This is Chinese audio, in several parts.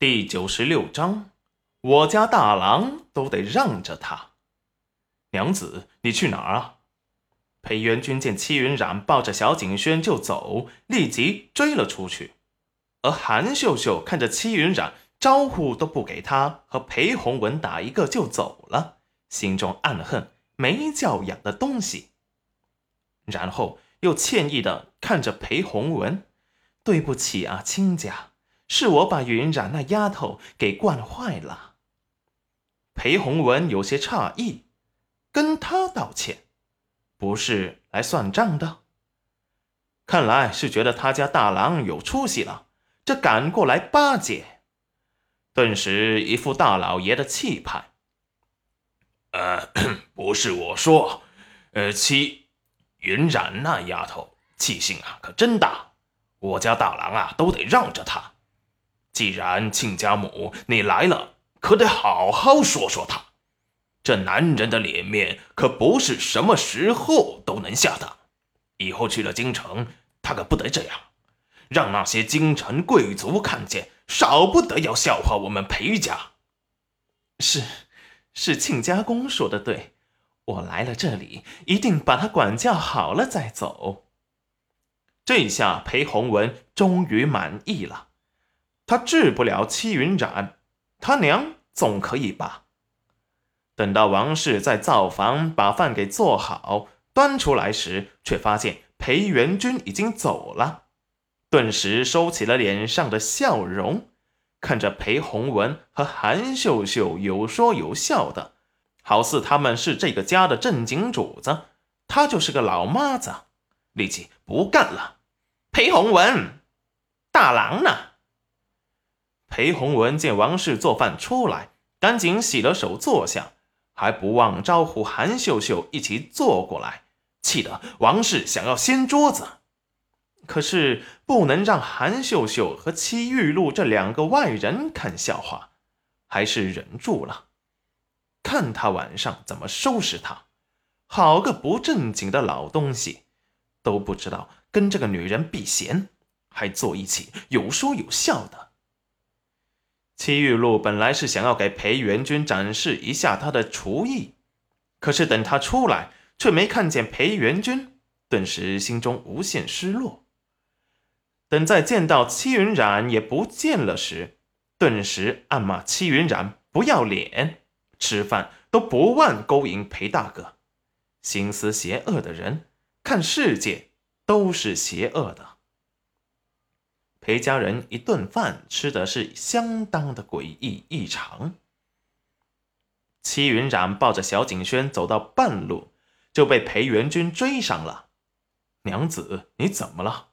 第九十六章，我家大郎都得让着他。娘子，你去哪儿啊？裴元君见戚云染抱着小景轩就走，立即追了出去。而韩秀秀看着戚云染，招呼都不给他和裴洪文打一个就走了，心中暗恨没教养的东西。然后又歉意的看着裴洪文：“对不起啊，亲家。”是我把云染那丫头给惯坏了。裴洪文有些诧异，跟他道歉，不是来算账的。看来是觉得他家大郎有出息了，这赶过来巴结，顿时一副大老爷的气派。呃，不是我说，呃，七云染那丫头气性啊，可真大，我家大郎啊都得让着她。既然亲家母你来了，可得好好说说他。这男人的脸面可不是什么时候都能下的。以后去了京城，他可不得这样，让那些京城贵族看见，少不得要笑话我们裴家。是，是亲家公说的对，我来了这里，一定把他管教好了再走。这下裴洪文终于满意了。他治不了戚云染，他娘总可以吧？等到王氏在灶房把饭给做好，端出来时，却发现裴元君已经走了，顿时收起了脸上的笑容，看着裴洪文和韩秀秀有说有笑的，好似他们是这个家的正经主子，他就是个老妈子，立即不干了。裴洪文，大郎呢？裴洪文见王氏做饭出来，赶紧洗了手坐下，还不忘招呼韩秀秀一起坐过来，气得王氏想要掀桌子，可是不能让韩秀秀和戚玉露这两个外人看笑话，还是忍住了。看他晚上怎么收拾他，好个不正经的老东西，都不知道跟这个女人避嫌，还坐一起有说有笑的。戚玉露本来是想要给裴元君展示一下他的厨艺，可是等他出来，却没看见裴元君，顿时心中无限失落。等再见到戚云染也不见了时，顿时暗骂戚云染不要脸，吃饭都不忘勾引裴大哥，心思邪恶的人，看世界都是邪恶的。裴家人一顿饭吃的是相当的诡异异常。戚云染抱着小景轩走到半路，就被裴元君追上了。娘子，你怎么了？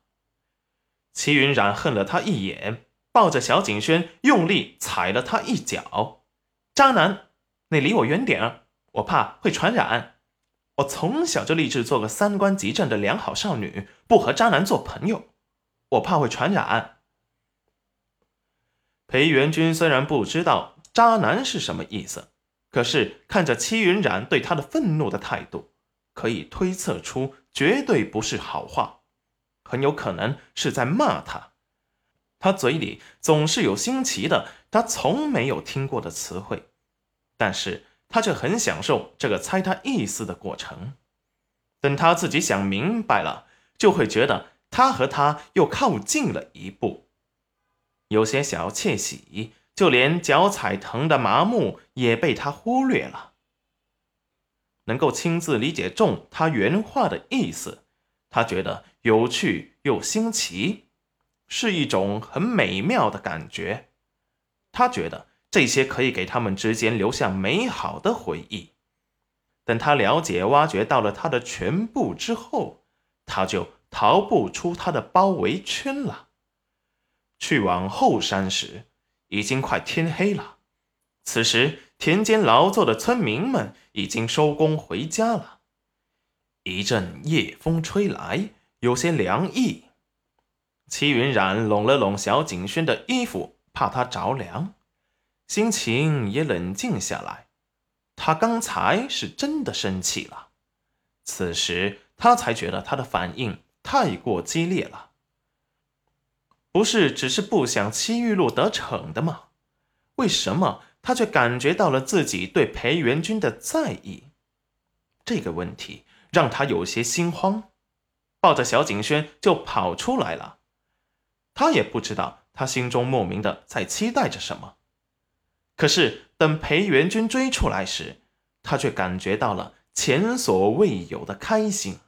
戚云染恨了他一眼，抱着小景轩用力踩了他一脚。渣男，你离我远点儿，我怕会传染。我从小就立志做个三观极正的良好少女，不和渣男做朋友。我怕会传染。裴元君虽然不知道“渣男”是什么意思，可是看着戚云染对他的愤怒的态度，可以推测出绝对不是好话，很有可能是在骂他。他嘴里总是有新奇的、他从没有听过的词汇，但是他却很享受这个猜他意思的过程。等他自己想明白了，就会觉得。他和他又靠近了一步，有些小窃喜，就连脚踩疼的麻木也被他忽略了。能够亲自理解中他原话的意思，他觉得有趣又新奇，是一种很美妙的感觉。他觉得这些可以给他们之间留下美好的回忆。等他了解、挖掘到了他的全部之后，他就。逃不出他的包围圈了。去往后山时，已经快天黑了。此时，田间劳作的村民们已经收工回家了。一阵夜风吹来，有些凉意。齐云染拢了拢小景轩的衣服，怕他着凉，心情也冷静下来。他刚才是真的生气了，此时他才觉得他的反应。太过激烈了，不是只是不想戚玉露得逞的吗？为什么他却感觉到了自己对裴元君的在意？这个问题让他有些心慌，抱着小景轩就跑出来了。他也不知道他心中莫名的在期待着什么。可是等裴元君追出来时，他却感觉到了前所未有的开心。